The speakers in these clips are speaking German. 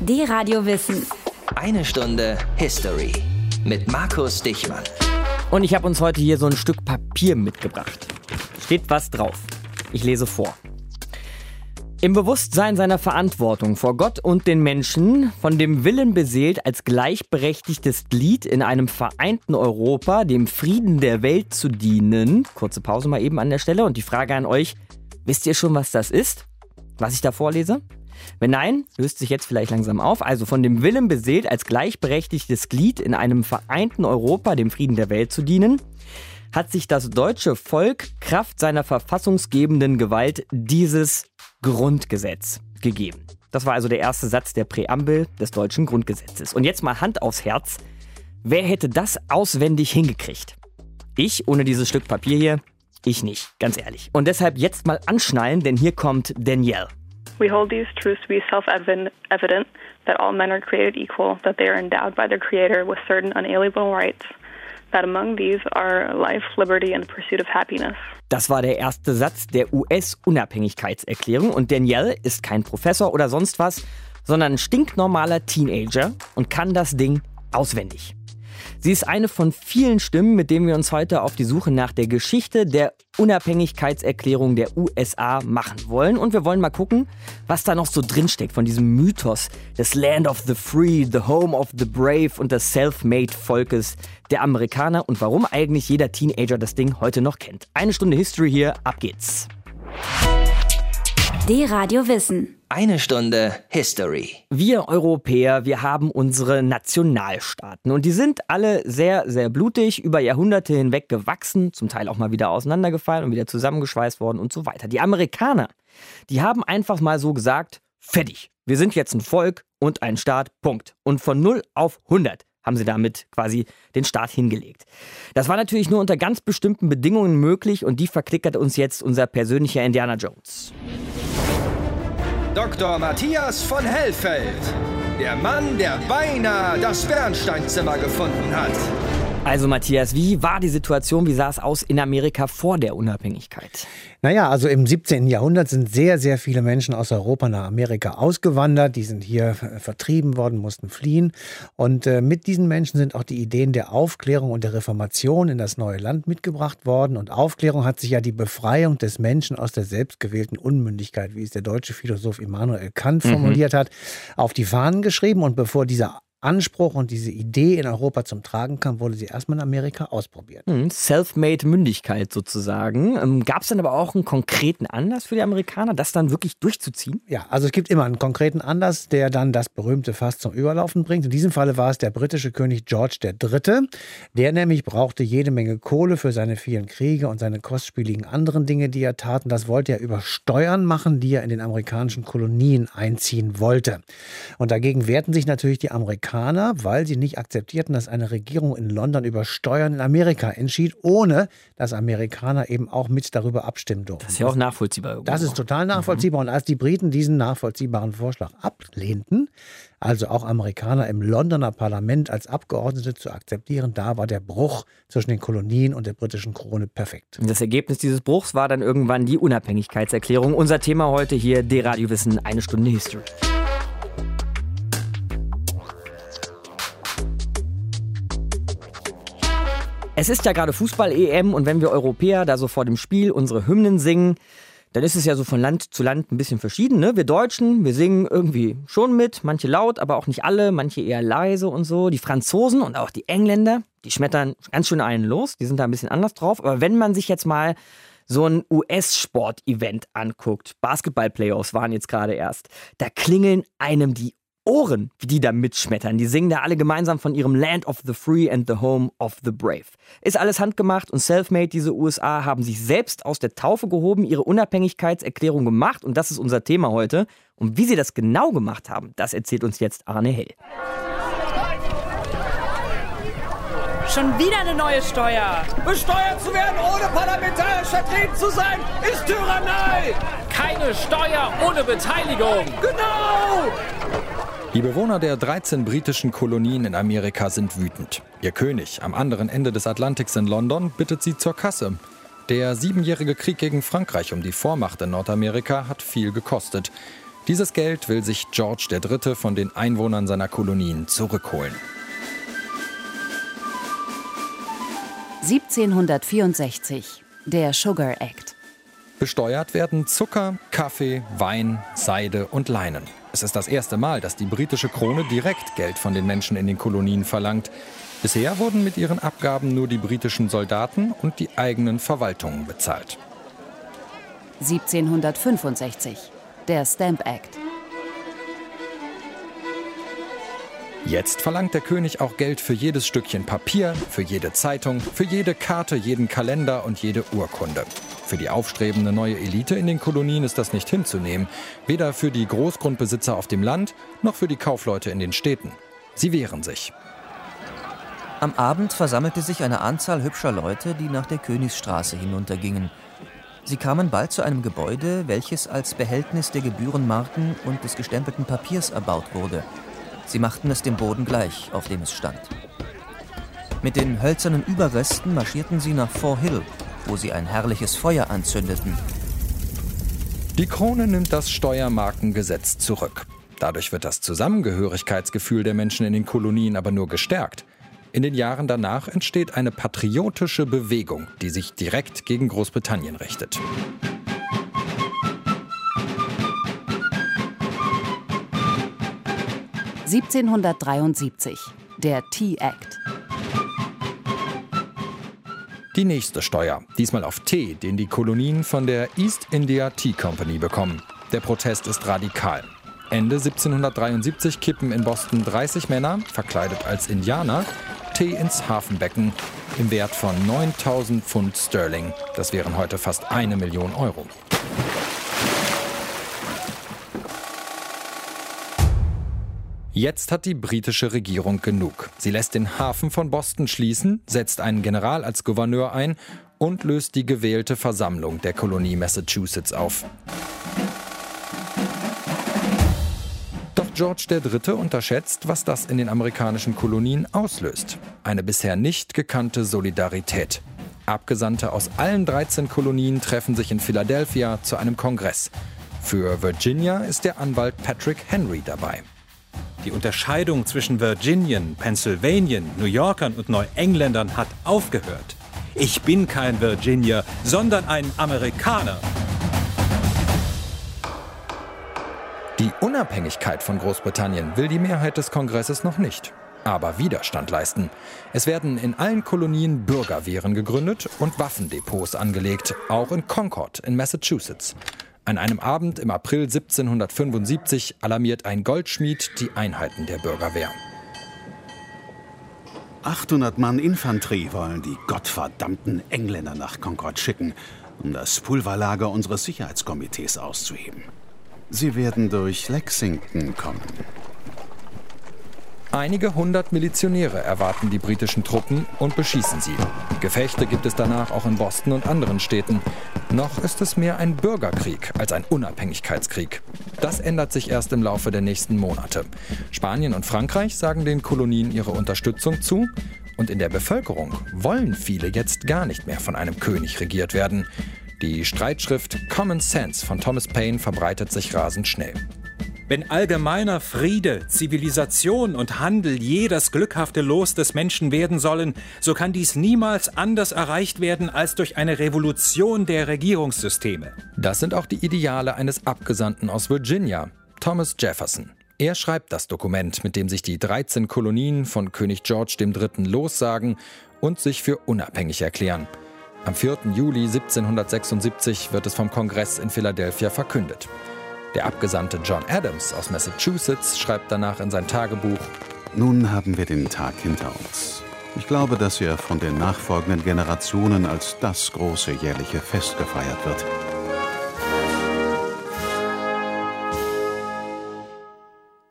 Die Radio Wissen. Eine Stunde History mit Markus Dichmann. Und ich habe uns heute hier so ein Stück Papier mitgebracht. Steht was drauf. Ich lese vor. Im Bewusstsein seiner Verantwortung vor Gott und den Menschen, von dem Willen beseelt, als gleichberechtigtes Glied in einem vereinten Europa dem Frieden der Welt zu dienen. Kurze Pause mal eben an der Stelle und die Frage an euch, wisst ihr schon, was das ist? Was ich da vorlese? Wenn nein, löst sich jetzt vielleicht langsam auf. Also von dem Willen beseelt, als gleichberechtigtes Glied in einem vereinten Europa dem Frieden der Welt zu dienen, hat sich das deutsche Volk Kraft seiner verfassungsgebenden Gewalt dieses Grundgesetz gegeben. Das war also der erste Satz der Präambel des deutschen Grundgesetzes. Und jetzt mal Hand aufs Herz. Wer hätte das auswendig hingekriegt? Ich ohne dieses Stück Papier hier? Ich nicht, ganz ehrlich. Und deshalb jetzt mal anschnallen, denn hier kommt Danielle. We hold these truths to be self-evident that all men are created equal, that they are endowed by their Creator with certain unalienable rights, that among these are life, liberty and the pursuit of happiness. Das war der erste Satz der US-Unabhängigkeitserklärung und Danielle ist kein Professor oder sonst was, sondern ein stinknormaler Teenager und kann das Ding auswendig. Sie ist eine von vielen Stimmen, mit denen wir uns heute auf die Suche nach der Geschichte der Unabhängigkeitserklärung der USA machen wollen. Und wir wollen mal gucken, was da noch so drinsteckt von diesem Mythos des Land of the Free, the Home of the Brave und des Self-Made Volkes der Amerikaner und warum eigentlich jeder Teenager das Ding heute noch kennt. Eine Stunde History hier, ab geht's. Die Radio Wissen. Eine Stunde History. Wir Europäer, wir haben unsere Nationalstaaten und die sind alle sehr, sehr blutig, über Jahrhunderte hinweg gewachsen, zum Teil auch mal wieder auseinandergefallen und wieder zusammengeschweißt worden und so weiter. Die Amerikaner, die haben einfach mal so gesagt, fertig, wir sind jetzt ein Volk und ein Staat, Punkt. Und von 0 auf 100 haben sie damit quasi den Staat hingelegt. Das war natürlich nur unter ganz bestimmten Bedingungen möglich und die verklickert uns jetzt unser persönlicher Indiana Jones. Dr. Matthias von Hellfeld. Der Mann, der beinahe das Bernsteinzimmer gefunden hat. Also Matthias, wie war die Situation, wie sah es aus in Amerika vor der Unabhängigkeit? Naja, also im 17. Jahrhundert sind sehr, sehr viele Menschen aus Europa nach Amerika ausgewandert. Die sind hier äh, vertrieben worden, mussten fliehen. Und äh, mit diesen Menschen sind auch die Ideen der Aufklärung und der Reformation in das neue Land mitgebracht worden. Und Aufklärung hat sich ja die Befreiung des Menschen aus der selbstgewählten Unmündigkeit, wie es der deutsche Philosoph Immanuel Kant mhm. formuliert hat, auf die Fahnen geschrieben. Und bevor dieser Anspruch und diese Idee in Europa zum Tragen kam, wurde sie erstmal in Amerika ausprobiert. Hm, self-made Mündigkeit sozusagen. Ähm, Gab es dann aber auch einen konkreten Anlass für die Amerikaner, das dann wirklich durchzuziehen? Ja, also es gibt immer einen konkreten Anlass, der dann das berühmte Fass zum Überlaufen bringt. In diesem Falle war es der britische König George III. Der nämlich brauchte jede Menge Kohle für seine vielen Kriege und seine kostspieligen anderen Dinge, die er tat. Und das wollte er über Steuern machen, die er in den amerikanischen Kolonien einziehen wollte. Und dagegen wehrten sich natürlich die Amerikaner Amerikaner, weil sie nicht akzeptierten, dass eine Regierung in London über Steuern in Amerika entschied, ohne dass Amerikaner eben auch mit darüber abstimmen durften. Das ist ja auch nachvollziehbar. Irgendwo. Das ist total nachvollziehbar. Mhm. Und als die Briten diesen nachvollziehbaren Vorschlag ablehnten, also auch Amerikaner im Londoner Parlament als Abgeordnete zu akzeptieren, da war der Bruch zwischen den Kolonien und der britischen Krone perfekt. Das Ergebnis dieses Bruchs war dann irgendwann die Unabhängigkeitserklärung. Unser Thema heute hier, D-Radio Wissen, eine Stunde History. Es ist ja gerade Fußball-EM und wenn wir Europäer da so vor dem Spiel unsere Hymnen singen, dann ist es ja so von Land zu Land ein bisschen verschieden. Ne? Wir Deutschen, wir singen irgendwie schon mit, manche laut, aber auch nicht alle, manche eher leise und so. Die Franzosen und auch die Engländer, die schmettern ganz schön einen los, die sind da ein bisschen anders drauf. Aber wenn man sich jetzt mal so ein US-Sport-Event anguckt, Basketball-Playoffs waren jetzt gerade erst, da klingeln einem die Ohren, wie die da mitschmettern. Die singen da alle gemeinsam von ihrem Land of the Free and the Home of the Brave. Ist alles handgemacht und self-made. Diese USA haben sich selbst aus der Taufe gehoben, ihre Unabhängigkeitserklärung gemacht und das ist unser Thema heute. Und wie sie das genau gemacht haben, das erzählt uns jetzt Arne Hell. Schon wieder eine neue Steuer. Besteuert zu werden, ohne parlamentarisch vertreten zu sein, ist Tyrannei. Keine Steuer ohne Beteiligung. Genau. Die Bewohner der 13 britischen Kolonien in Amerika sind wütend. Ihr König am anderen Ende des Atlantiks in London bittet sie zur Kasse. Der siebenjährige Krieg gegen Frankreich um die Vormacht in Nordamerika hat viel gekostet. Dieses Geld will sich George III. von den Einwohnern seiner Kolonien zurückholen. 1764. Der Sugar Act. Besteuert werden Zucker, Kaffee, Wein, Seide und Leinen. Es ist das erste Mal, dass die britische Krone direkt Geld von den Menschen in den Kolonien verlangt. Bisher wurden mit ihren Abgaben nur die britischen Soldaten und die eigenen Verwaltungen bezahlt. 1765. Der Stamp Act. Jetzt verlangt der König auch Geld für jedes Stückchen Papier, für jede Zeitung, für jede Karte, jeden Kalender und jede Urkunde. Für die aufstrebende neue Elite in den Kolonien ist das nicht hinzunehmen, weder für die Großgrundbesitzer auf dem Land noch für die Kaufleute in den Städten. Sie wehren sich. Am Abend versammelte sich eine Anzahl hübscher Leute, die nach der Königsstraße hinuntergingen. Sie kamen bald zu einem Gebäude, welches als Behältnis der Gebührenmarken und des gestempelten Papiers erbaut wurde. Sie machten es dem Boden gleich, auf dem es stand. Mit den hölzernen Überresten marschierten sie nach Fort Hill, wo sie ein herrliches Feuer anzündeten. Die Krone nimmt das Steuermarkengesetz zurück. Dadurch wird das Zusammengehörigkeitsgefühl der Menschen in den Kolonien aber nur gestärkt. In den Jahren danach entsteht eine patriotische Bewegung, die sich direkt gegen Großbritannien richtet. (1773) Der Tea Act. Die nächste Steuer, diesmal auf Tee, den die Kolonien von der East India Tea Company bekommen. Der Protest ist radikal. Ende 1773 kippen in Boston 30 Männer, verkleidet als Indianer, Tee ins Hafenbecken im Wert von 9000 Pfund Sterling. Das wären heute fast eine Million Euro. Jetzt hat die britische Regierung genug. Sie lässt den Hafen von Boston schließen, setzt einen General als Gouverneur ein und löst die gewählte Versammlung der Kolonie Massachusetts auf. Doch George III. unterschätzt, was das in den amerikanischen Kolonien auslöst. Eine bisher nicht gekannte Solidarität. Abgesandte aus allen 13 Kolonien treffen sich in Philadelphia zu einem Kongress. Für Virginia ist der Anwalt Patrick Henry dabei. Die Unterscheidung zwischen Virginian, Pennsylvanian, New Yorkern und Neuengländern hat aufgehört. Ich bin kein Virginier, sondern ein Amerikaner. Die Unabhängigkeit von Großbritannien will die Mehrheit des Kongresses noch nicht. Aber Widerstand leisten. Es werden in allen Kolonien Bürgerwehren gegründet und Waffendepots angelegt, auch in Concord in Massachusetts. An einem Abend im April 1775 alarmiert ein Goldschmied die Einheiten der Bürgerwehr. 800 Mann Infanterie wollen die gottverdammten Engländer nach Concord schicken, um das Pulverlager unseres Sicherheitskomitees auszuheben. Sie werden durch Lexington kommen. Einige hundert Milizionäre erwarten die britischen Truppen und beschießen sie. Gefechte gibt es danach auch in Boston und anderen Städten. Noch ist es mehr ein Bürgerkrieg als ein Unabhängigkeitskrieg. Das ändert sich erst im Laufe der nächsten Monate. Spanien und Frankreich sagen den Kolonien ihre Unterstützung zu. Und in der Bevölkerung wollen viele jetzt gar nicht mehr von einem König regiert werden. Die Streitschrift Common Sense von Thomas Paine verbreitet sich rasend schnell. Wenn allgemeiner Friede, Zivilisation und Handel je das glückhafte Los des Menschen werden sollen, so kann dies niemals anders erreicht werden als durch eine Revolution der Regierungssysteme. Das sind auch die Ideale eines Abgesandten aus Virginia, Thomas Jefferson. Er schreibt das Dokument, mit dem sich die 13 Kolonien von König George III. lossagen und sich für unabhängig erklären. Am 4. Juli 1776 wird es vom Kongress in Philadelphia verkündet. Der Abgesandte John Adams aus Massachusetts schreibt danach in sein Tagebuch, Nun haben wir den Tag hinter uns. Ich glaube, dass er von den nachfolgenden Generationen als das große jährliche Fest gefeiert wird.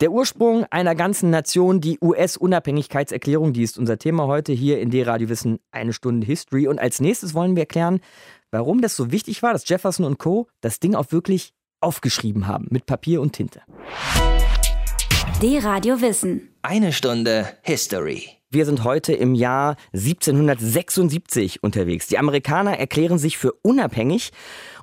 Der Ursprung einer ganzen Nation, die US-Unabhängigkeitserklärung, die ist unser Thema heute hier in D-Radio Wissen, eine Stunde History. Und als nächstes wollen wir erklären, warum das so wichtig war, dass Jefferson und Co. das Ding auch wirklich aufgeschrieben haben mit Papier und Tinte. D-Radio Wissen. Eine Stunde History. Wir sind heute im Jahr 1776 unterwegs. Die Amerikaner erklären sich für unabhängig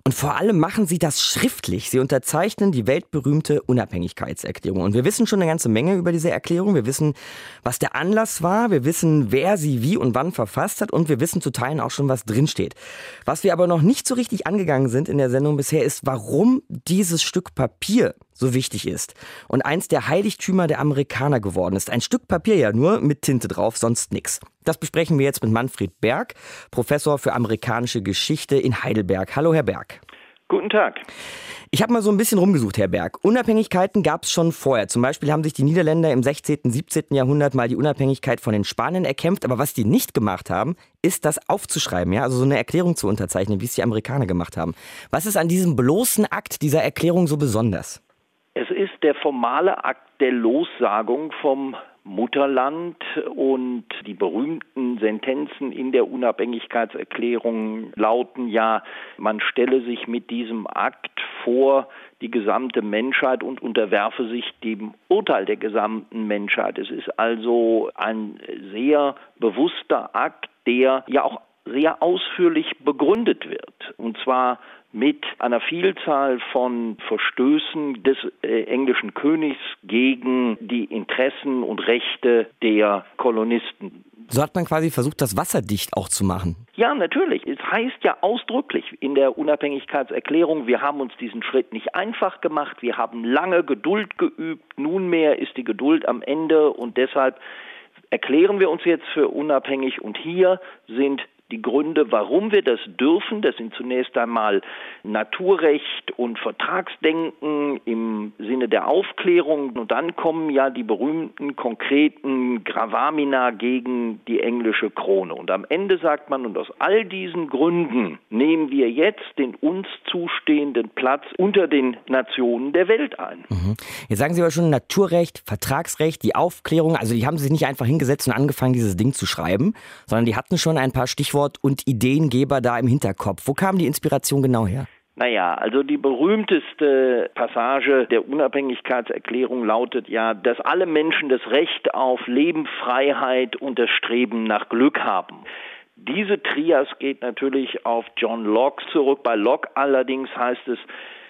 Und vor allem machen sie das schriftlich. Sie unterzeichnen die weltberühmte Unabhängigkeitserklärung. Und wir wissen schon eine ganze Menge über diese Erklärung. Wir wissen, was der Anlass war. Wir wissen, wer sie wie und wann verfasst hat. Und wir wissen zu Teilen auch schon, was drinsteht. Was wir aber noch nicht so richtig angegangen sind in der Sendung bisher, ist, warum dieses Stück Papier so wichtig ist und eins der Heiligtümer der Amerikaner geworden ist. Ein Stück Papier ja nur mit Tinte drauf, sonst nix. Das besprechen wir jetzt mit Manfred Berg, Professor für amerikanische Geschichte in Heidelberg. Hallo, Herr Berg. Guten Tag. Ich habe mal so ein bisschen rumgesucht, Herr Berg. Unabhängigkeiten gab es schon vorher. Zum Beispiel haben sich die Niederländer im 16., 17. Jahrhundert mal die Unabhängigkeit von den Spaniern erkämpft. Aber was die nicht gemacht haben, ist das aufzuschreiben, ja, also so eine Erklärung zu unterzeichnen, wie es die Amerikaner gemacht haben. Was ist an diesem bloßen Akt dieser Erklärung so besonders? Es ist der formale Akt der Lossagung vom Mutterland und die berühmten Sentenzen in der Unabhängigkeitserklärung lauten ja, man stelle sich mit diesem Akt vor die gesamte Menschheit und unterwerfe sich dem Urteil der gesamten Menschheit. Es ist also ein sehr bewusster Akt, der ja auch sehr ausführlich begründet wird. Und zwar mit einer Vielzahl von Verstößen des äh, englischen Königs gegen die Interessen und Rechte der Kolonisten. So hat man quasi versucht, das wasserdicht auch zu machen. Ja, natürlich. Es heißt ja ausdrücklich in der Unabhängigkeitserklärung, wir haben uns diesen Schritt nicht einfach gemacht, wir haben lange Geduld geübt, nunmehr ist die Geduld am Ende und deshalb erklären wir uns jetzt für unabhängig und hier sind die Gründe, warum wir das dürfen, das sind zunächst einmal Naturrecht und Vertragsdenken im Sinne der Aufklärung und dann kommen ja die berühmten konkreten Gravamina gegen die englische Krone. Und am Ende sagt man, und aus all diesen Gründen nehmen wir jetzt den uns zustehenden Platz unter den Nationen der Welt ein. Mhm. Jetzt sagen Sie aber schon Naturrecht, Vertragsrecht, die Aufklärung, also die haben sich nicht einfach hingesetzt und angefangen, dieses Ding zu schreiben, sondern die hatten schon ein paar Stichworte Stichwort und Ideengeber da im Hinterkopf. Wo kam die Inspiration genau her? Naja, also die berühmteste Passage der Unabhängigkeitserklärung lautet ja, dass alle Menschen das Recht auf Leben, Freiheit und das Streben nach Glück haben. Diese Trias geht natürlich auf John Locke zurück. Bei Locke allerdings heißt es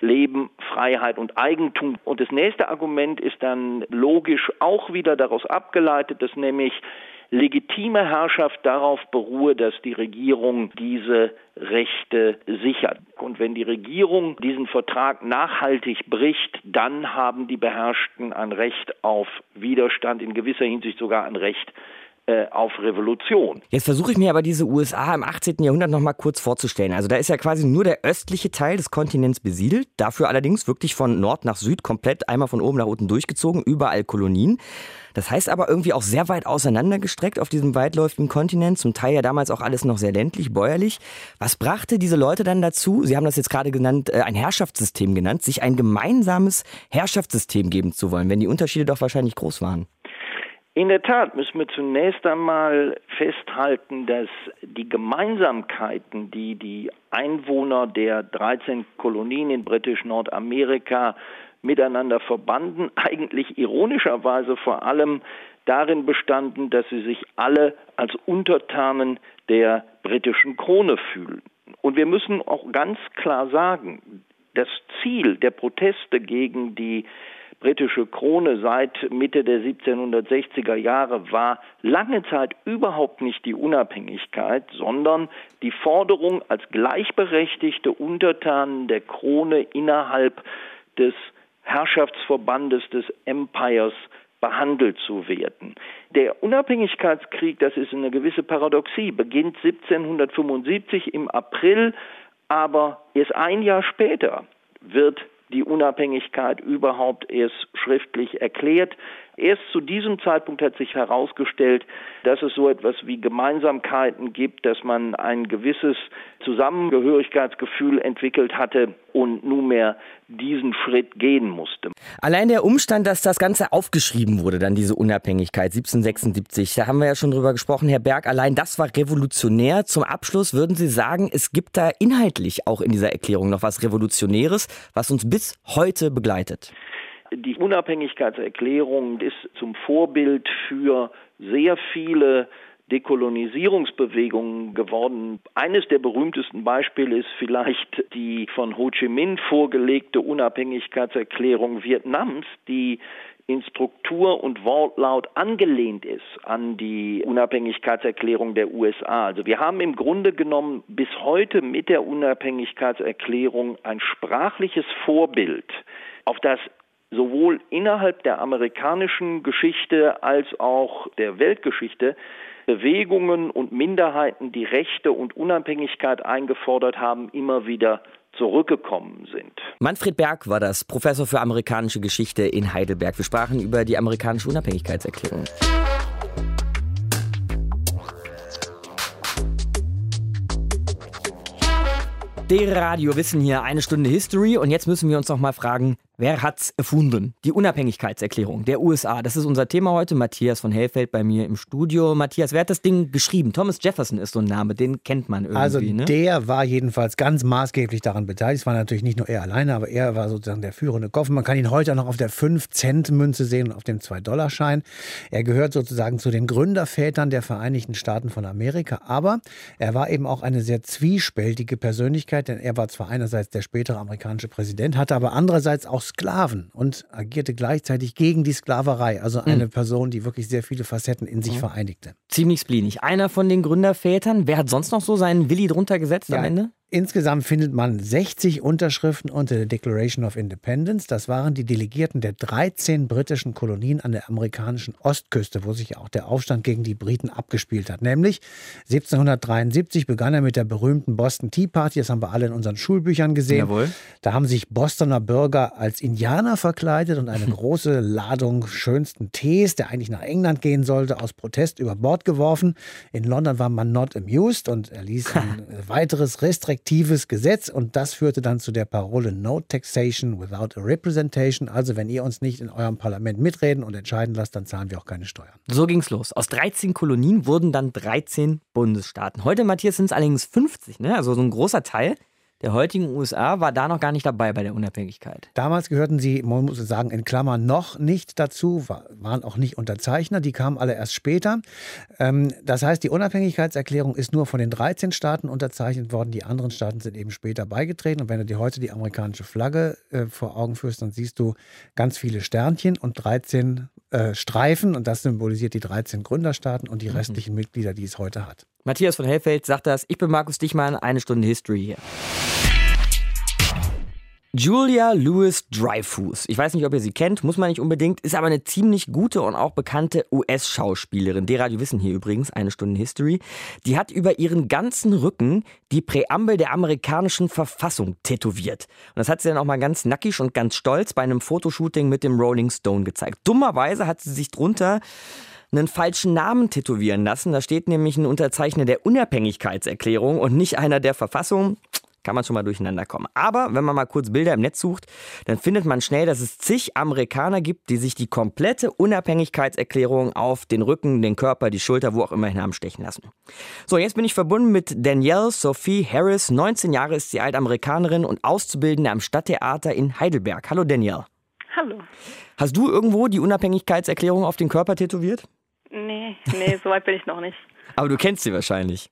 Leben, Freiheit und Eigentum. Und das nächste Argument ist dann logisch auch wieder daraus abgeleitet, dass nämlich legitime Herrschaft darauf beruhe, dass die Regierung diese Rechte sichert. Und wenn die Regierung diesen Vertrag nachhaltig bricht, dann haben die Beherrschten ein Recht auf Widerstand, in gewisser Hinsicht sogar ein Recht auf Revolution. Jetzt versuche ich mir aber diese USA im 18. Jahrhundert noch mal kurz vorzustellen. Also da ist ja quasi nur der östliche Teil des Kontinents besiedelt, dafür allerdings wirklich von Nord nach Süd komplett einmal von oben nach unten durchgezogen, überall Kolonien. Das heißt aber irgendwie auch sehr weit auseinandergestreckt auf diesem weitläufigen Kontinent, zum Teil ja damals auch alles noch sehr ländlich, bäuerlich. Was brachte diese Leute dann dazu, Sie haben das jetzt gerade genannt, äh, ein Herrschaftssystem genannt, sich ein gemeinsames Herrschaftssystem geben zu wollen, wenn die Unterschiede doch wahrscheinlich groß waren? In der Tat müssen wir zunächst einmal festhalten, dass die Gemeinsamkeiten, die die Einwohner der 13 Kolonien in britisch-Nordamerika miteinander verbanden, eigentlich ironischerweise vor allem darin bestanden, dass sie sich alle als Untertanen der britischen Krone fühlen. Und wir müssen auch ganz klar sagen, das Ziel der Proteste gegen die britische Krone seit Mitte der 1760er Jahre war lange Zeit überhaupt nicht die Unabhängigkeit, sondern die Forderung, als gleichberechtigte Untertanen der Krone innerhalb des Herrschaftsverbandes des Empires behandelt zu werden. Der Unabhängigkeitskrieg, das ist eine gewisse Paradoxie, beginnt 1775 im April, aber erst ein Jahr später wird die Unabhängigkeit überhaupt erst schriftlich erklärt. Erst zu diesem Zeitpunkt hat sich herausgestellt, dass es so etwas wie Gemeinsamkeiten gibt, dass man ein gewisses Zusammengehörigkeitsgefühl entwickelt hatte und nunmehr diesen Schritt gehen musste. Allein der Umstand, dass das Ganze aufgeschrieben wurde, dann diese Unabhängigkeit 1776, da haben wir ja schon drüber gesprochen, Herr Berg, allein das war revolutionär. Zum Abschluss würden Sie sagen, es gibt da inhaltlich auch in dieser Erklärung noch was Revolutionäres, was uns bis heute begleitet. Die Unabhängigkeitserklärung ist zum Vorbild für sehr viele Dekolonisierungsbewegungen geworden. Eines der berühmtesten Beispiele ist vielleicht die von Ho Chi Minh vorgelegte Unabhängigkeitserklärung Vietnams, die in Struktur und Wortlaut angelehnt ist an die Unabhängigkeitserklärung der USA. Also wir haben im Grunde genommen bis heute mit der Unabhängigkeitserklärung ein sprachliches Vorbild, auf das sowohl innerhalb der amerikanischen Geschichte als auch der Weltgeschichte Bewegungen und Minderheiten, die Rechte und Unabhängigkeit eingefordert haben, immer wieder zurückgekommen sind. Manfred Berg war das, Professor für amerikanische Geschichte in Heidelberg. Wir sprachen über die amerikanische Unabhängigkeitserklärung. Der Radio Wissen hier, eine Stunde History. Und jetzt müssen wir uns noch mal fragen, Wer hat's erfunden? Die Unabhängigkeitserklärung der USA. Das ist unser Thema heute. Matthias von Hellfeld bei mir im Studio. Matthias, wer hat das Ding geschrieben? Thomas Jefferson ist so ein Name, den kennt man irgendwie. Also ne? der war jedenfalls ganz maßgeblich daran beteiligt. Es war natürlich nicht nur er alleine, aber er war sozusagen der führende Kopf. Man kann ihn heute auch noch auf der 5-Cent-Münze sehen und auf dem 2-Dollar-Schein. Er gehört sozusagen zu den Gründervätern der Vereinigten Staaten von Amerika. Aber er war eben auch eine sehr zwiespältige Persönlichkeit, denn er war zwar einerseits der spätere amerikanische Präsident, hatte aber andererseits auch Sklaven und agierte gleichzeitig gegen die Sklaverei. Also eine mhm. Person, die wirklich sehr viele Facetten in sich mhm. vereinigte. Ziemlich spleenig. Einer von den Gründervätern. Wer hat sonst noch so seinen Willi drunter gesetzt ja, am Ende? Insgesamt findet man 60 Unterschriften unter der Declaration of Independence. Das waren die Delegierten der 13 britischen Kolonien an der amerikanischen Ostküste, wo sich auch der Aufstand gegen die Briten abgespielt hat. Nämlich 1773 begann er mit der berühmten Boston Tea Party. Das haben wir alle in unseren Schulbüchern gesehen. Jawohl. Da haben sich Bostoner Bürger als Indianer verkleidet und eine große Ladung schönsten Tees, der eigentlich nach England gehen sollte, aus Protest über Bord geworfen. In London war man not amused und er ließ ein weiteres restriktives restriktives Gesetz und das führte dann zu der Parole No Taxation without a Representation. Also wenn ihr uns nicht in eurem Parlament mitreden und entscheiden lasst, dann zahlen wir auch keine Steuern. So ging's los. Aus 13 Kolonien wurden dann 13 Bundesstaaten. Heute, Matthias, sind es allerdings 50, ne? also so ein großer Teil der heutigen USA war da noch gar nicht dabei bei der Unabhängigkeit. Damals gehörten sie, man muss sagen, in Klammern noch nicht dazu, waren auch nicht Unterzeichner, die kamen alle erst später. Ähm, das heißt, die Unabhängigkeitserklärung ist nur von den 13 Staaten unterzeichnet worden, die anderen Staaten sind eben später beigetreten. Und wenn du dir heute die amerikanische Flagge äh, vor Augen führst, dann siehst du ganz viele Sternchen und 13 äh, Streifen und das symbolisiert die 13 Gründerstaaten und die mhm. restlichen Mitglieder, die es heute hat. Matthias von Hellfeld sagt das. Ich bin Markus Dichmann, eine Stunde History hier. Julia Louis Dreyfus. Ich weiß nicht, ob ihr sie kennt, muss man nicht unbedingt, ist aber eine ziemlich gute und auch bekannte US-Schauspielerin. Der Radio Wissen hier übrigens, eine Stunde History. Die hat über ihren ganzen Rücken die Präambel der amerikanischen Verfassung tätowiert. Und das hat sie dann auch mal ganz nackig und ganz stolz bei einem Fotoshooting mit dem Rolling Stone gezeigt. Dummerweise hat sie sich drunter einen falschen Namen tätowieren lassen. Da steht nämlich ein Unterzeichner der Unabhängigkeitserklärung und nicht einer der Verfassung. Kann man schon mal durcheinander kommen. Aber wenn man mal kurz Bilder im Netz sucht, dann findet man schnell, dass es zig Amerikaner gibt, die sich die komplette Unabhängigkeitserklärung auf den Rücken, den Körper, die Schulter, wo auch immer hin haben stechen lassen. So, jetzt bin ich verbunden mit Danielle Sophie Harris. 19 Jahre ist sie Altamerikanerin und Auszubildende am Stadttheater in Heidelberg. Hallo Danielle. Hallo. Hast du irgendwo die Unabhängigkeitserklärung auf den Körper tätowiert? Nee, nee, so weit bin ich noch nicht. Aber du kennst sie wahrscheinlich.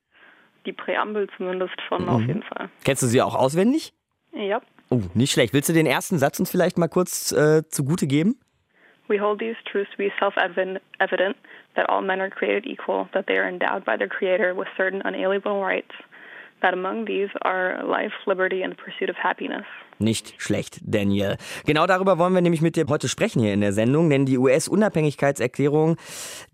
Die Präambel zumindest schon, mhm. auf jeden Fall. Kennst du sie auch auswendig? Ja. Oh, nicht schlecht. Willst du den ersten Satz uns vielleicht mal kurz äh, zugute geben? We hold these truths to be self-evident that all men are created equal, that they are endowed by their Creator with certain unalienable rights, that among these are life, liberty and the pursuit of happiness. Nicht schlecht, Daniel. Genau darüber wollen wir nämlich mit dir heute sprechen hier in der Sendung, denn die US-Unabhängigkeitserklärung,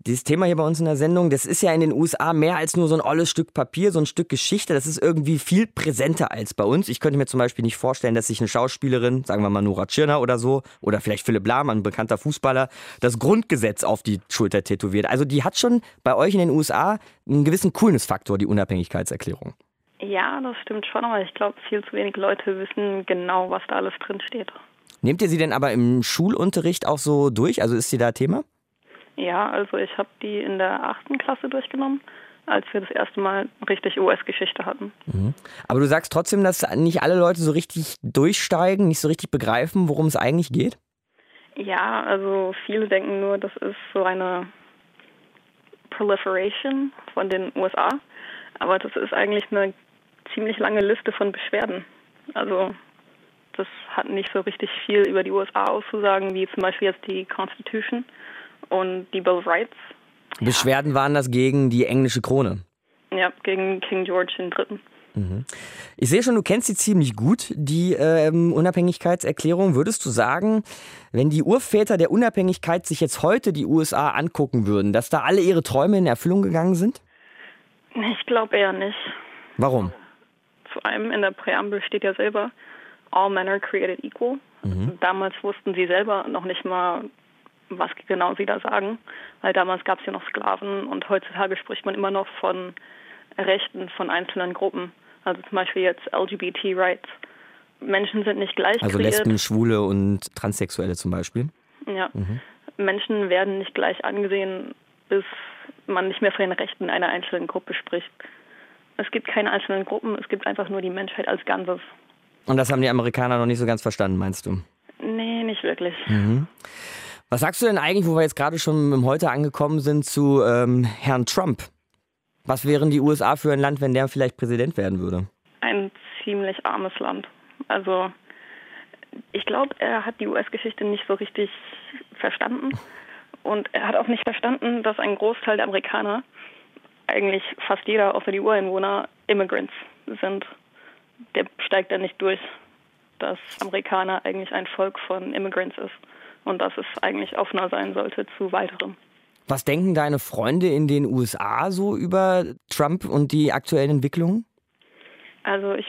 dieses Thema hier bei uns in der Sendung, das ist ja in den USA mehr als nur so ein olles Stück Papier, so ein Stück Geschichte. Das ist irgendwie viel präsenter als bei uns. Ich könnte mir zum Beispiel nicht vorstellen, dass sich eine Schauspielerin, sagen wir mal Nora Tschirner oder so, oder vielleicht Philipp Lahm, ein bekannter Fußballer, das Grundgesetz auf die Schulter tätowiert. Also die hat schon bei euch in den USA einen gewissen Coolness-Faktor, die Unabhängigkeitserklärung. Ja, das stimmt schon, aber ich glaube, viel zu wenig Leute wissen genau, was da alles drin steht. Nehmt ihr sie denn aber im Schulunterricht auch so durch? Also ist sie da Thema? Ja, also ich habe die in der achten Klasse durchgenommen, als wir das erste Mal richtig US-Geschichte hatten. Mhm. Aber du sagst trotzdem, dass nicht alle Leute so richtig durchsteigen, nicht so richtig begreifen, worum es eigentlich geht? Ja, also viele denken nur, das ist so eine Proliferation von den USA, aber das ist eigentlich eine ziemlich lange Liste von Beschwerden. Also das hat nicht so richtig viel über die USA auszusagen, wie zum Beispiel jetzt die Constitution und die Bill of Rights. Beschwerden waren das gegen die englische Krone. Ja, gegen King George III. Mhm. Ich sehe schon, du kennst sie ziemlich gut, die ähm, Unabhängigkeitserklärung. Würdest du sagen, wenn die Urväter der Unabhängigkeit sich jetzt heute die USA angucken würden, dass da alle ihre Träume in Erfüllung gegangen sind? Ich glaube eher nicht. Warum? Vor allem in der Präambel steht ja selber, all men are created equal. Mhm. Damals wussten sie selber noch nicht mal, was genau sie da sagen, weil damals gab es ja noch Sklaven und heutzutage spricht man immer noch von Rechten von einzelnen Gruppen. Also zum Beispiel jetzt LGBT Rights. Menschen sind nicht gleich Also kreiert. Lesben, Schwule und Transsexuelle zum Beispiel. Ja. Mhm. Menschen werden nicht gleich angesehen, bis man nicht mehr von den Rechten einer einzelnen Gruppe spricht. Es gibt keine einzelnen Gruppen, es gibt einfach nur die Menschheit als Ganzes. Und das haben die Amerikaner noch nicht so ganz verstanden, meinst du? Nee, nicht wirklich. Mhm. Was sagst du denn eigentlich, wo wir jetzt gerade schon im Heute angekommen sind, zu ähm, Herrn Trump? Was wären die USA für ein Land, wenn der vielleicht Präsident werden würde? Ein ziemlich armes Land. Also ich glaube, er hat die US-Geschichte nicht so richtig verstanden. Und er hat auch nicht verstanden, dass ein Großteil der Amerikaner, eigentlich fast jeder außer die Ureinwohner, Immigrants sind. Der steigt da nicht durch, dass Amerikaner eigentlich ein Volk von Immigrants ist und dass es eigentlich offener sein sollte zu weiterem. Was denken deine Freunde in den USA so über Trump und die aktuellen Entwicklungen? Also ich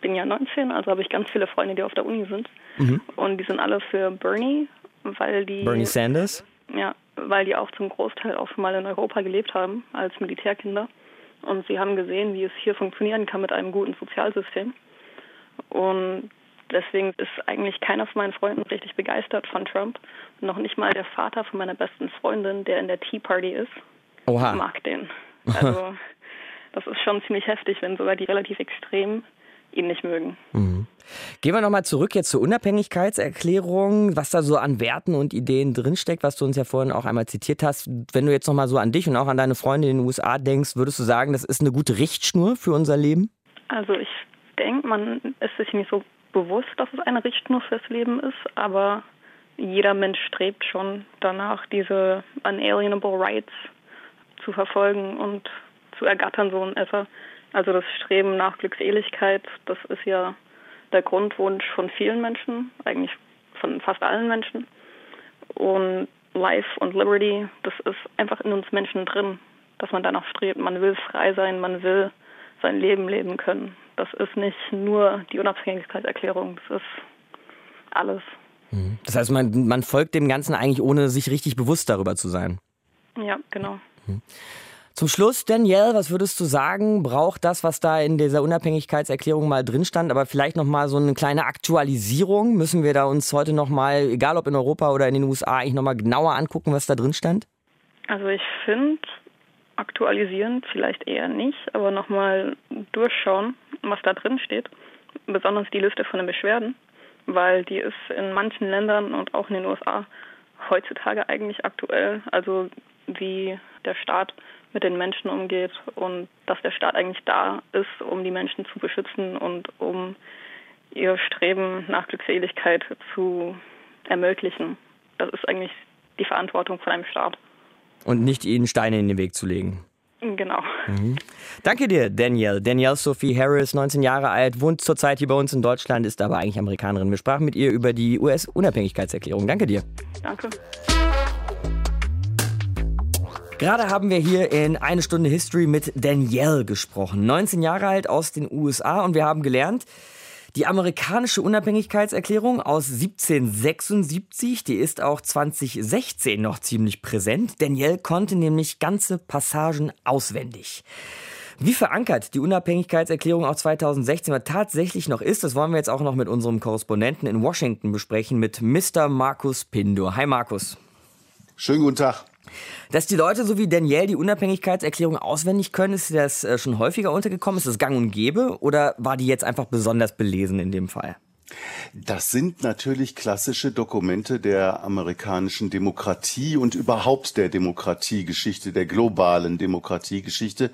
bin ja 19, also habe ich ganz viele Freunde, die auf der Uni sind. Mhm. Und die sind alle für Bernie, weil die. Bernie Sanders? Ja, weil die auch zum Großteil auch schon mal in Europa gelebt haben als Militärkinder. Und sie haben gesehen, wie es hier funktionieren kann mit einem guten Sozialsystem. Und deswegen ist eigentlich keiner von meinen Freunden richtig begeistert von Trump. Noch nicht mal der Vater von meiner besten Freundin, der in der Tea Party ist, Oha. mag den. Also das ist schon ziemlich heftig, wenn sogar die relativ extrem ihn nicht mögen. Mhm. Gehen wir nochmal zurück jetzt zur Unabhängigkeitserklärung, was da so an Werten und Ideen drinsteckt, was du uns ja vorhin auch einmal zitiert hast. Wenn du jetzt nochmal so an dich und auch an deine Freunde in den USA denkst, würdest du sagen, das ist eine gute Richtschnur für unser Leben? Also ich denke, man ist sich nicht so bewusst, dass es eine Richtschnur fürs Leben ist, aber jeder Mensch strebt schon danach, diese unalienable rights zu verfolgen und zu ergattern, so in etwa. Also das Streben nach Glückseligkeit, das ist ja der Grundwunsch von vielen Menschen, eigentlich von fast allen Menschen. Und Life und Liberty, das ist einfach in uns Menschen drin, dass man danach strebt. Man will frei sein, man will sein Leben leben können. Das ist nicht nur die Unabhängigkeitserklärung, das ist alles. Mhm. Das heißt, man, man folgt dem Ganzen eigentlich, ohne sich richtig bewusst darüber zu sein. Ja, genau. Mhm. Zum Schluss, Danielle, was würdest du sagen, braucht das, was da in dieser Unabhängigkeitserklärung mal drin stand, aber vielleicht noch mal so eine kleine Aktualisierung? Müssen wir da uns heute noch mal, egal ob in Europa oder in den USA, eigentlich noch mal genauer angucken, was da drin stand? Also ich finde, aktualisieren vielleicht eher nicht, aber noch mal durchschauen, was da drin steht. Besonders die Liste von den Beschwerden, weil die ist in manchen Ländern und auch in den USA heutzutage eigentlich aktuell. Also wie der Staat mit den Menschen umgeht und dass der Staat eigentlich da ist, um die Menschen zu beschützen und um ihr Streben nach Glückseligkeit zu ermöglichen. Das ist eigentlich die Verantwortung von einem Staat. Und nicht ihnen Steine in den Weg zu legen. Genau. Mhm. Danke dir, Danielle. Danielle Sophie Harris, 19 Jahre alt, wohnt zurzeit hier bei uns in Deutschland, ist aber eigentlich Amerikanerin. Wir sprachen mit ihr über die US-Unabhängigkeitserklärung. Danke dir. Danke. Gerade haben wir hier in eine Stunde History mit Danielle gesprochen. 19 Jahre alt aus den USA und wir haben gelernt, die amerikanische Unabhängigkeitserklärung aus 1776, die ist auch 2016 noch ziemlich präsent. Danielle konnte nämlich ganze Passagen auswendig. Wie verankert die Unabhängigkeitserklärung auch 2016 tatsächlich noch ist, das wollen wir jetzt auch noch mit unserem Korrespondenten in Washington besprechen, mit Mr. Markus Pindo. Hi Markus. Schönen guten Tag. Dass die Leute so wie Danielle die Unabhängigkeitserklärung auswendig können, ist das schon häufiger untergekommen? Ist das gang und gäbe oder war die jetzt einfach besonders belesen in dem Fall? Das sind natürlich klassische Dokumente der amerikanischen Demokratie und überhaupt der Demokratiegeschichte, der globalen Demokratiegeschichte.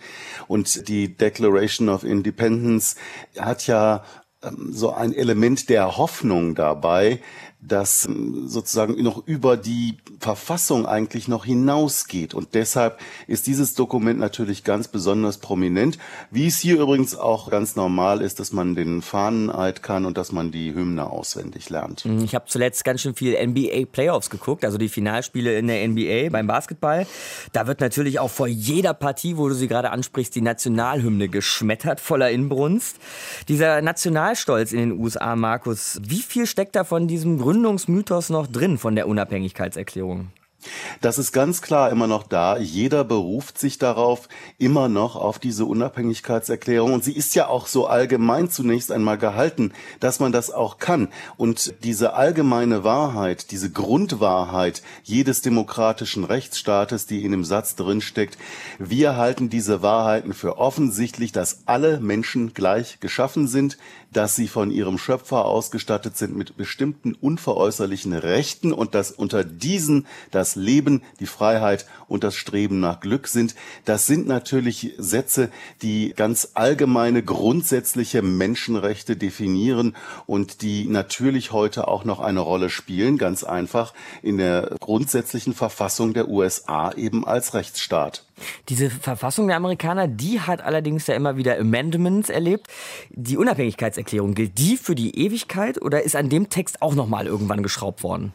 Und die Declaration of Independence hat ja ähm, so ein Element der Hoffnung dabei, das ähm, sozusagen noch über die Verfassung eigentlich noch hinausgeht. Und deshalb ist dieses Dokument natürlich ganz besonders prominent, wie es hier übrigens auch ganz normal ist, dass man den Fahneneid kann und dass man die Hymne auswendig lernt. Mhm, ich habe zuletzt ganz schön viel NBA Playoffs geguckt, also die Finalspiele in der NBA beim Basketball. Da wird natürlich auch vor jeder Partie, wo du sie gerade ansprichst, die Nationalhymne geschmettert, voller Inbrunst. Dieser Nationalstolz in den USA, Markus, wie viel steckt da von diesem Gründen Gründungsmythos noch drin von der Unabhängigkeitserklärung? Das ist ganz klar immer noch da. Jeder beruft sich darauf, immer noch auf diese Unabhängigkeitserklärung. Und sie ist ja auch so allgemein zunächst einmal gehalten, dass man das auch kann. Und diese allgemeine Wahrheit, diese Grundwahrheit jedes demokratischen Rechtsstaates, die in dem Satz drinsteckt, wir halten diese Wahrheiten für offensichtlich, dass alle Menschen gleich geschaffen sind, dass sie von ihrem Schöpfer ausgestattet sind mit bestimmten unveräußerlichen Rechten und dass unter diesen das Leben, die Freiheit und das Streben nach Glück sind. Das sind natürlich Sätze, die ganz allgemeine, grundsätzliche Menschenrechte definieren und die natürlich heute auch noch eine Rolle spielen, ganz einfach in der grundsätzlichen Verfassung der USA eben als Rechtsstaat. Diese Verfassung der Amerikaner, die hat allerdings ja immer wieder Amendments erlebt. Die Unabhängigkeitserklärung, gilt die für die Ewigkeit oder ist an dem Text auch nochmal irgendwann geschraubt worden?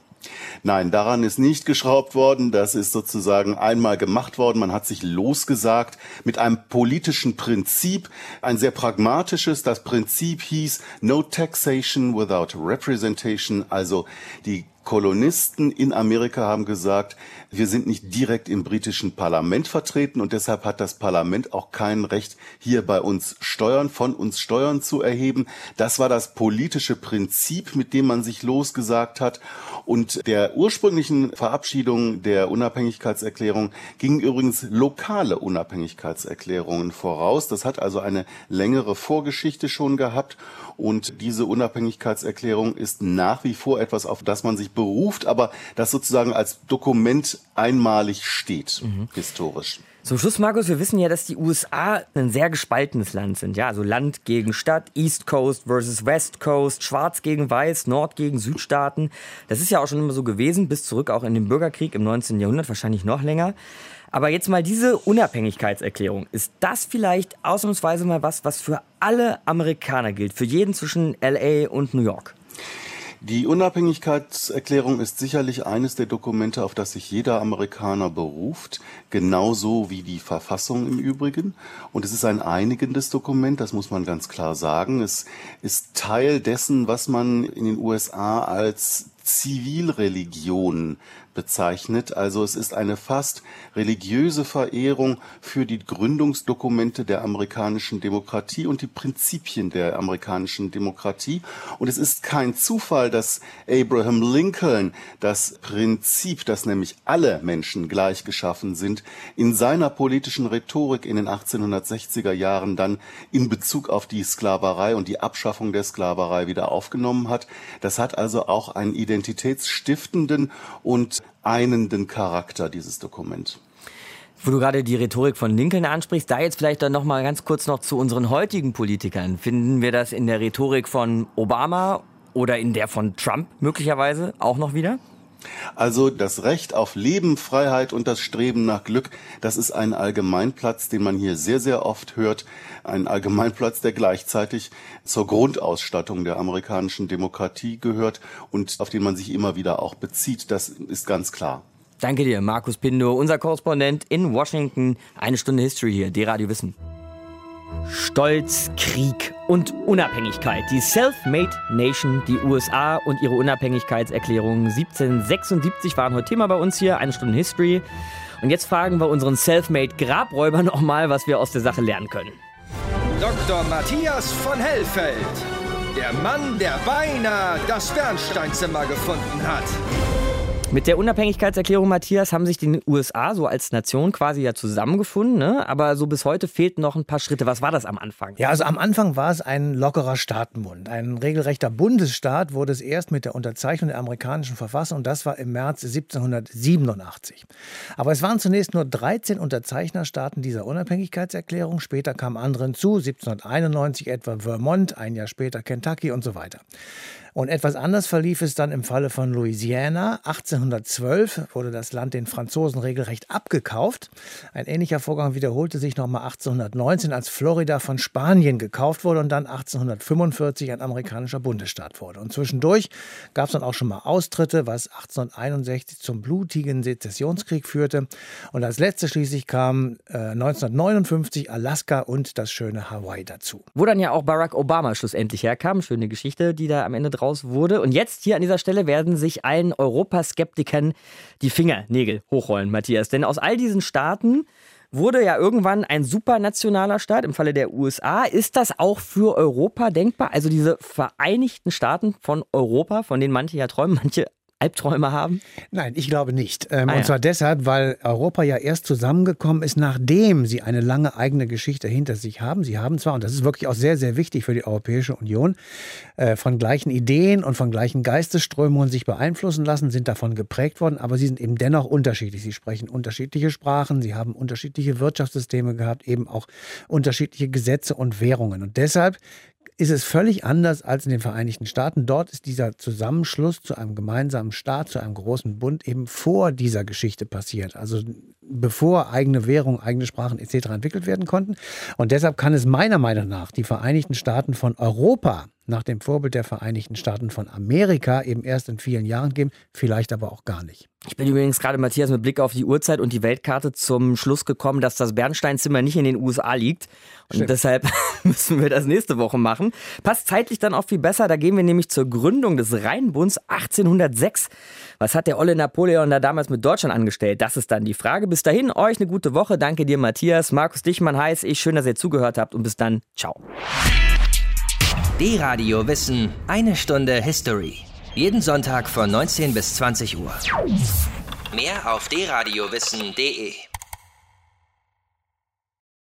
Nein, daran ist nicht geschraubt worden. Das ist sozusagen einmal gemacht worden. Man hat sich losgesagt mit einem politischen Prinzip, ein sehr pragmatisches. Das Prinzip hieß No Taxation without Representation, also die Kolonisten in Amerika haben gesagt, wir sind nicht direkt im britischen Parlament vertreten und deshalb hat das Parlament auch kein Recht, hier bei uns Steuern, von uns Steuern zu erheben. Das war das politische Prinzip, mit dem man sich losgesagt hat. Und der ursprünglichen Verabschiedung der Unabhängigkeitserklärung gingen übrigens lokale Unabhängigkeitserklärungen voraus. Das hat also eine längere Vorgeschichte schon gehabt. Und diese Unabhängigkeitserklärung ist nach wie vor etwas, auf das man sich beruft, aber das sozusagen als Dokument einmalig steht, mhm. historisch. Zum Schluss, Markus, wir wissen ja, dass die USA ein sehr gespaltenes Land sind. Ja, also Land gegen Stadt, East Coast versus West Coast, Schwarz gegen Weiß, Nord gegen Südstaaten. Das ist ja auch schon immer so gewesen, bis zurück auch in den Bürgerkrieg im 19. Jahrhundert, wahrscheinlich noch länger. Aber jetzt mal diese Unabhängigkeitserklärung. Ist das vielleicht ausnahmsweise mal was, was für alle Amerikaner gilt? Für jeden zwischen LA und New York? Die Unabhängigkeitserklärung ist sicherlich eines der Dokumente, auf das sich jeder Amerikaner beruft, genauso wie die Verfassung im Übrigen. Und es ist ein einigendes Dokument, das muss man ganz klar sagen. Es ist Teil dessen, was man in den USA als Zivilreligion bezeichnet. Also es ist eine fast religiöse Verehrung für die Gründungsdokumente der amerikanischen Demokratie und die Prinzipien der amerikanischen Demokratie. Und es ist kein Zufall, dass Abraham Lincoln das Prinzip, dass nämlich alle Menschen gleich geschaffen sind, in seiner politischen Rhetorik in den 1860er Jahren dann in Bezug auf die Sklaverei und die Abschaffung der Sklaverei wieder aufgenommen hat. Das hat also auch einen identitätsstiftenden und einenden Charakter, dieses Dokument. Wo du gerade die Rhetorik von Lincoln ansprichst, da jetzt vielleicht dann noch mal ganz kurz noch zu unseren heutigen Politikern. Finden wir das in der Rhetorik von Obama oder in der von Trump möglicherweise auch noch wieder? Also das Recht auf Leben, Freiheit und das Streben nach Glück, das ist ein Allgemeinplatz, den man hier sehr, sehr oft hört. Ein Allgemeinplatz, der gleichzeitig zur Grundausstattung der amerikanischen Demokratie gehört und auf den man sich immer wieder auch bezieht. Das ist ganz klar. Danke dir, Markus Pindo, unser Korrespondent in Washington. Eine Stunde History hier, D-Radio Wissen. Stolz, Krieg und Unabhängigkeit. Die Self-Made Nation, die USA und ihre Unabhängigkeitserklärung 1776 waren heute Thema bei uns hier, eine Stunde History. Und jetzt fragen wir unseren Self-Made Grabräuber nochmal, was wir aus der Sache lernen können. Dr. Matthias von Hellfeld, der Mann, der beinahe das Bernsteinzimmer gefunden hat. Mit der Unabhängigkeitserklärung, Matthias, haben sich die USA so als Nation quasi ja zusammengefunden, ne? aber so bis heute fehlten noch ein paar Schritte. Was war das am Anfang? Ja, also am Anfang war es ein lockerer Staatenbund. Ein regelrechter Bundesstaat wurde es erst mit der Unterzeichnung der amerikanischen Verfassung und das war im März 1787. Aber es waren zunächst nur 13 Unterzeichnerstaaten dieser Unabhängigkeitserklärung. Später kamen andere hinzu, 1791 etwa Vermont, ein Jahr später Kentucky und so weiter. Und etwas anders verlief es dann im Falle von Louisiana. 1812 wurde das Land den Franzosen regelrecht abgekauft. Ein ähnlicher Vorgang wiederholte sich nochmal 1819, als Florida von Spanien gekauft wurde und dann 1845 ein amerikanischer Bundesstaat wurde. Und zwischendurch gab es dann auch schon mal Austritte, was 1861 zum blutigen Sezessionskrieg führte. Und als letzte schließlich kam äh, 1959 Alaska und das schöne Hawaii dazu. Wo dann ja auch Barack Obama schlussendlich herkam. Schöne Geschichte, die da am Ende draus wurde. Und jetzt hier an dieser Stelle werden sich allen Europaskeptikern die Fingernägel hochrollen, Matthias. Denn aus all diesen Staaten wurde ja irgendwann ein supranationaler Staat im Falle der USA. Ist das auch für Europa denkbar? Also diese Vereinigten Staaten von Europa, von denen manche ja träumen, manche Albträume haben? Nein, ich glaube nicht. Ähm, ah, und zwar deshalb, weil Europa ja erst zusammengekommen ist, nachdem sie eine lange eigene Geschichte hinter sich haben. Sie haben zwar, und das ist wirklich auch sehr, sehr wichtig für die Europäische Union, äh, von gleichen Ideen und von gleichen Geistesströmungen sich beeinflussen lassen, sind davon geprägt worden, aber sie sind eben dennoch unterschiedlich. Sie sprechen unterschiedliche Sprachen, sie haben unterschiedliche Wirtschaftssysteme gehabt, eben auch unterschiedliche Gesetze und Währungen. Und deshalb ist es völlig anders als in den Vereinigten Staaten. Dort ist dieser Zusammenschluss zu einem gemeinsamen Staat, zu einem großen Bund eben vor dieser Geschichte passiert. Also bevor eigene Währung, eigene Sprachen etc. entwickelt werden konnten. Und deshalb kann es meiner Meinung nach die Vereinigten Staaten von Europa nach dem Vorbild der Vereinigten Staaten von Amerika eben erst in vielen Jahren geben, vielleicht aber auch gar nicht. Ich bin übrigens gerade, Matthias, mit Blick auf die Uhrzeit und die Weltkarte zum Schluss gekommen, dass das Bernsteinzimmer nicht in den USA liegt. Und Stimmt. deshalb müssen wir das nächste Woche machen. Passt zeitlich dann auch viel besser. Da gehen wir nämlich zur Gründung des Rheinbunds 1806. Was hat der Olle Napoleon da damals mit Deutschland angestellt? Das ist dann die Frage. Bis dahin, euch eine gute Woche. Danke dir, Matthias. Markus Dichmann heißt ich. Schön, dass ihr zugehört habt und bis dann. Ciao. D-Radio Wissen, eine Stunde History. Jeden Sonntag von 19 bis 20 Uhr. Mehr auf dradiowissen.de